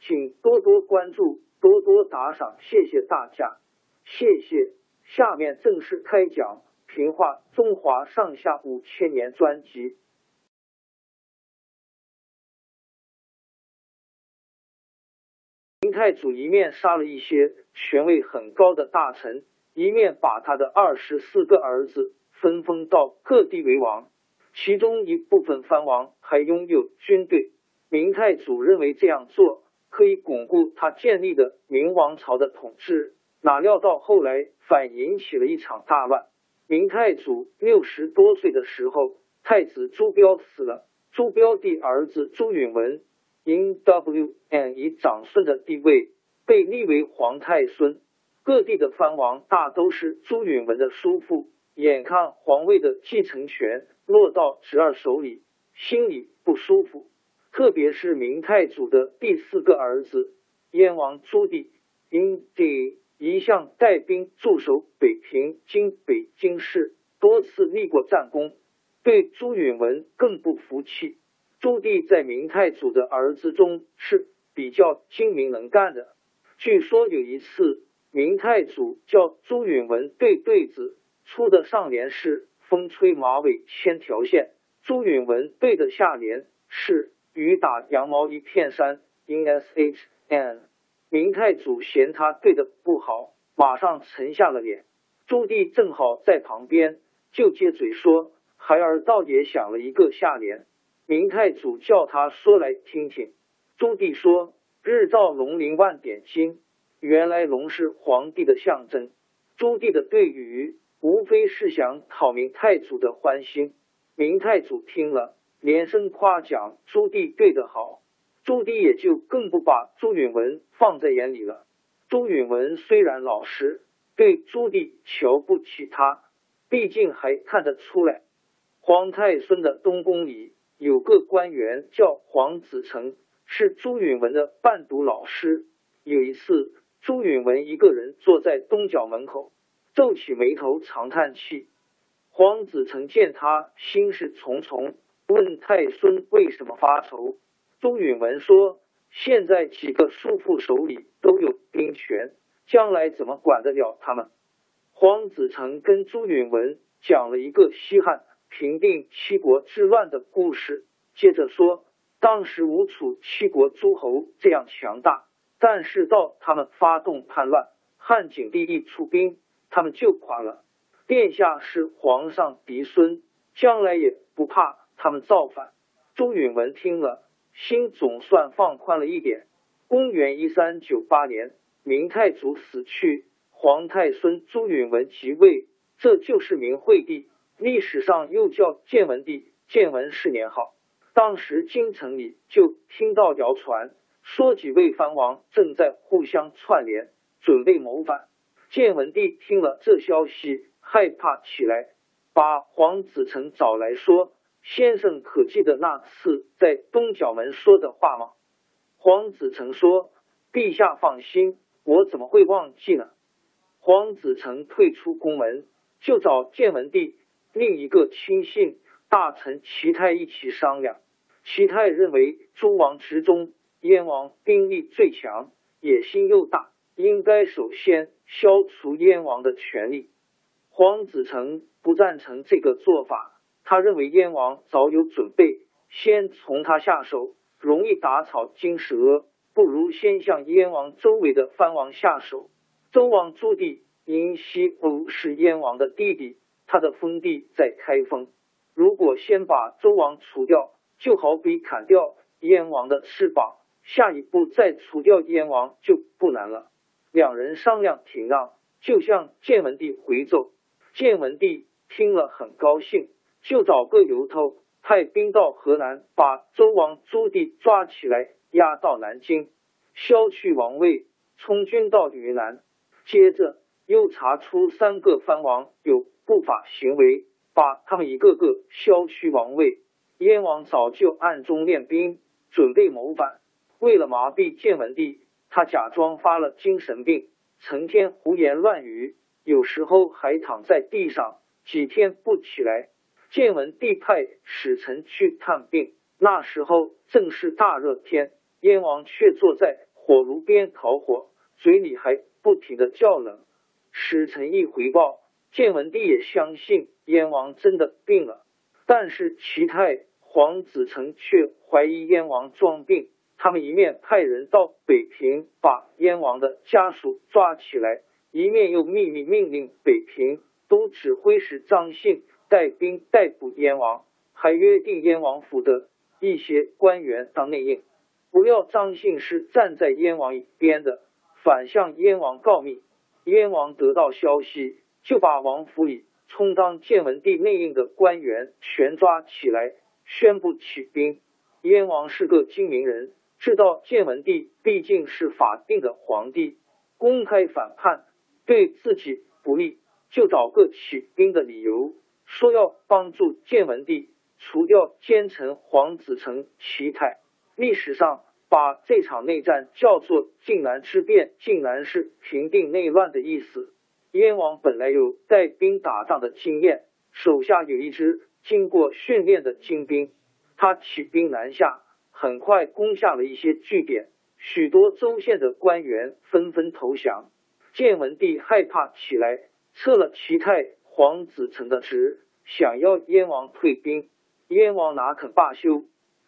请多多关注，多多打赏，谢谢大家，谢谢。下面正式开讲《评话中华上下五千年》专辑。明太祖一面杀了一些权位很高的大臣，一面把他的二十四个儿子分封到各地为王，其中一部分藩王还拥有军队。明太祖认为这样做。可以巩固他建立的明王朝的统治，哪料到后来反引起了一场大乱。明太祖六十多岁的时候，太子朱标死了，朱标的儿子朱允文因 W N 以长孙的地位被立为皇太孙。各地的藩王大都是朱允文的叔父，眼看皇位的继承权落到侄儿手里，心里不舒服。特别是明太祖的第四个儿子燕王朱棣，因帝一向带兵驻守北平（今北京市），多次立过战功，对朱允文更不服气。朱棣在明太祖的儿子中是比较精明能干的。据说有一次，明太祖叫朱允文对对子，出的上联是“风吹马尾千条线”，朱允文对的下联是。雨打羊毛一片山，in s h n。明太祖嫌他对的不好，马上沉下了脸。朱棣正好在旁边，就接嘴说：“孩儿倒也想了一个下联。”明太祖叫他说来听听。朱棣说：“日照龙鳞万点金。”原来龙是皇帝的象征。朱棣的对语无非是想讨明太祖的欢心。明太祖听了。连声夸奖朱棣对得好，朱棣也就更不把朱允文放在眼里了。朱允文虽然老实，对朱棣瞧不起他，毕竟还看得出来。皇太孙的东宫里有个官员叫黄子成，是朱允文的伴读老师。有一次，朱允文一个人坐在东角门口，皱起眉头长叹气。黄子成见他心事重重。问太孙为什么发愁？朱允文说：“现在几个叔父手里都有兵权，将来怎么管得了他们？”黄子成跟朱允文讲了一个西汉平定七国之乱的故事，接着说：“当时吴楚七国诸侯这样强大，但是到他们发动叛乱，汉景帝一出兵，他们就垮了。殿下是皇上嫡孙，将来也不怕。”他们造反，朱允文听了，心总算放宽了一点。公元一三九八年，明太祖死去，皇太孙朱允文即位，这就是明惠帝，历史上又叫建文帝。建文是年号。当时京城里就听到谣传，说几位藩王正在互相串联，准备谋反。建文帝听了这消息，害怕起来，把黄子成找来说。先生可记得那次在东角门说的话吗？黄子成说：“陛下放心，我怎么会忘记呢？黄子成退出宫门，就找建文帝另一个亲信大臣齐泰一起商量。齐泰认为诸王之中，燕王兵力最强，野心又大，应该首先消除燕王的权力。黄子成不赞成这个做法，他认为燕王早有准备，先从他下手容易打草惊蛇，不如先向燕王周围的藩王下手。周王朱棣因西欧是燕王的弟弟，他的封地在开封。如果先把周王除掉，就好比砍掉燕王的翅膀，下一步再除掉燕王就不难了。两人商量停让，就向建文帝回奏。建文帝听了很高兴，就找个由头，派兵到河南，把周王朱棣抓起来，押到南京，削去王位，充军到云南。接着又查出三个藩王有不法行为，把他们一个个削去王位。燕王早就暗中练兵，准备谋反。为了麻痹建文帝，他假装发了精神病，成天胡言乱语，有时候还躺在地上几天不起来。建文帝派使臣去探病，那时候正是大热天，燕王却坐在火炉边烤火，嘴里还。不停的叫冷，使臣一回报，建文帝也相信燕王真的病了。但是齐太皇子成却怀疑燕王装病。他们一面派人到北平把燕王的家属抓起来，一面又秘密命令北平都指挥使张信带兵逮捕燕王，还约定燕王府的一些官员当内应，不料张信是站在燕王一边的。反向燕王告密，燕王得到消息，就把王府里充当建文帝内应的官员全抓起来，宣布起兵。燕王是个精明人，知道建文帝毕竟是法定的皇帝，公开反叛对自己不利，就找个起兵的理由，说要帮助建文帝除掉奸臣黄子成、齐泰。历史上。把这场内战叫做晋南之变，晋南是平定内乱的意思。燕王本来有带兵打仗的经验，手下有一支经过训练的精兵，他起兵南下，很快攻下了一些据点，许多州县的官员纷纷投降。建文帝害怕起来，撤了齐泰、王子成的职，想要燕王退兵，燕王哪肯罢休？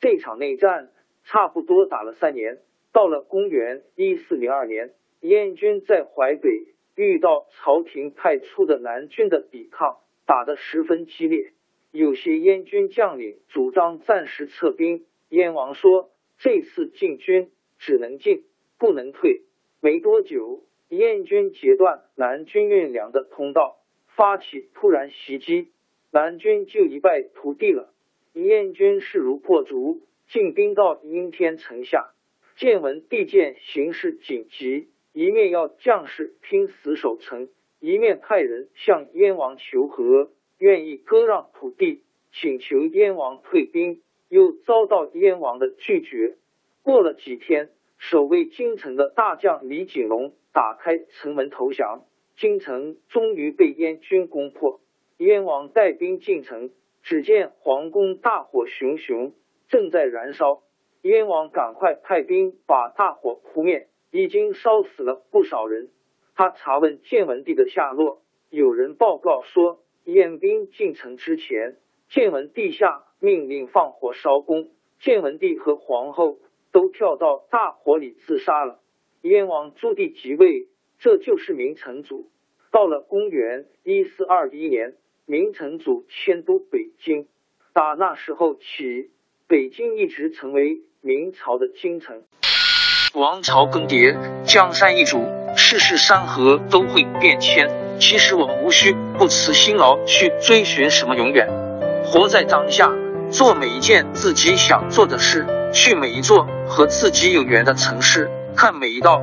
这场内战。差不多打了三年，到了公元一四零二年，燕军在淮北遇到朝廷派出的南军的抵抗，打得十分激烈。有些燕军将领主张暂时撤兵，燕王说：“这次进军只能进，不能退。”没多久，燕军截断南军运粮的通道，发起突然袭击，南军就一败涂地了。燕军势如破竹。进兵到阴天城下，建文帝见形势紧急，一面要将士拼死守城，一面派人向燕王求和，愿意割让土地，请求燕王退兵，又遭到燕王的拒绝。过了几天，守卫京城的大将李景龙打开城门投降，京城终于被燕军攻破。燕王带兵进城，只见皇宫大火熊熊。正在燃烧，燕王赶快派兵把大火扑灭，已经烧死了不少人。他查问建文帝的下落，有人报告说，燕兵进城之前，建文帝下命令放火烧宫，建文帝和皇后都跳到大火里自杀了。燕王朱棣即位，这就是明成祖。到了公元一四二一年，明成祖迁都北京，打那时候起。北京一直成为明朝的京城。王朝更迭，江山易主，世事山河都会变迁。其实我们无需不辞辛劳去追寻什么永远，活在当下，做每一件自己想做的事，去每一座和自己有缘的城市，看每一道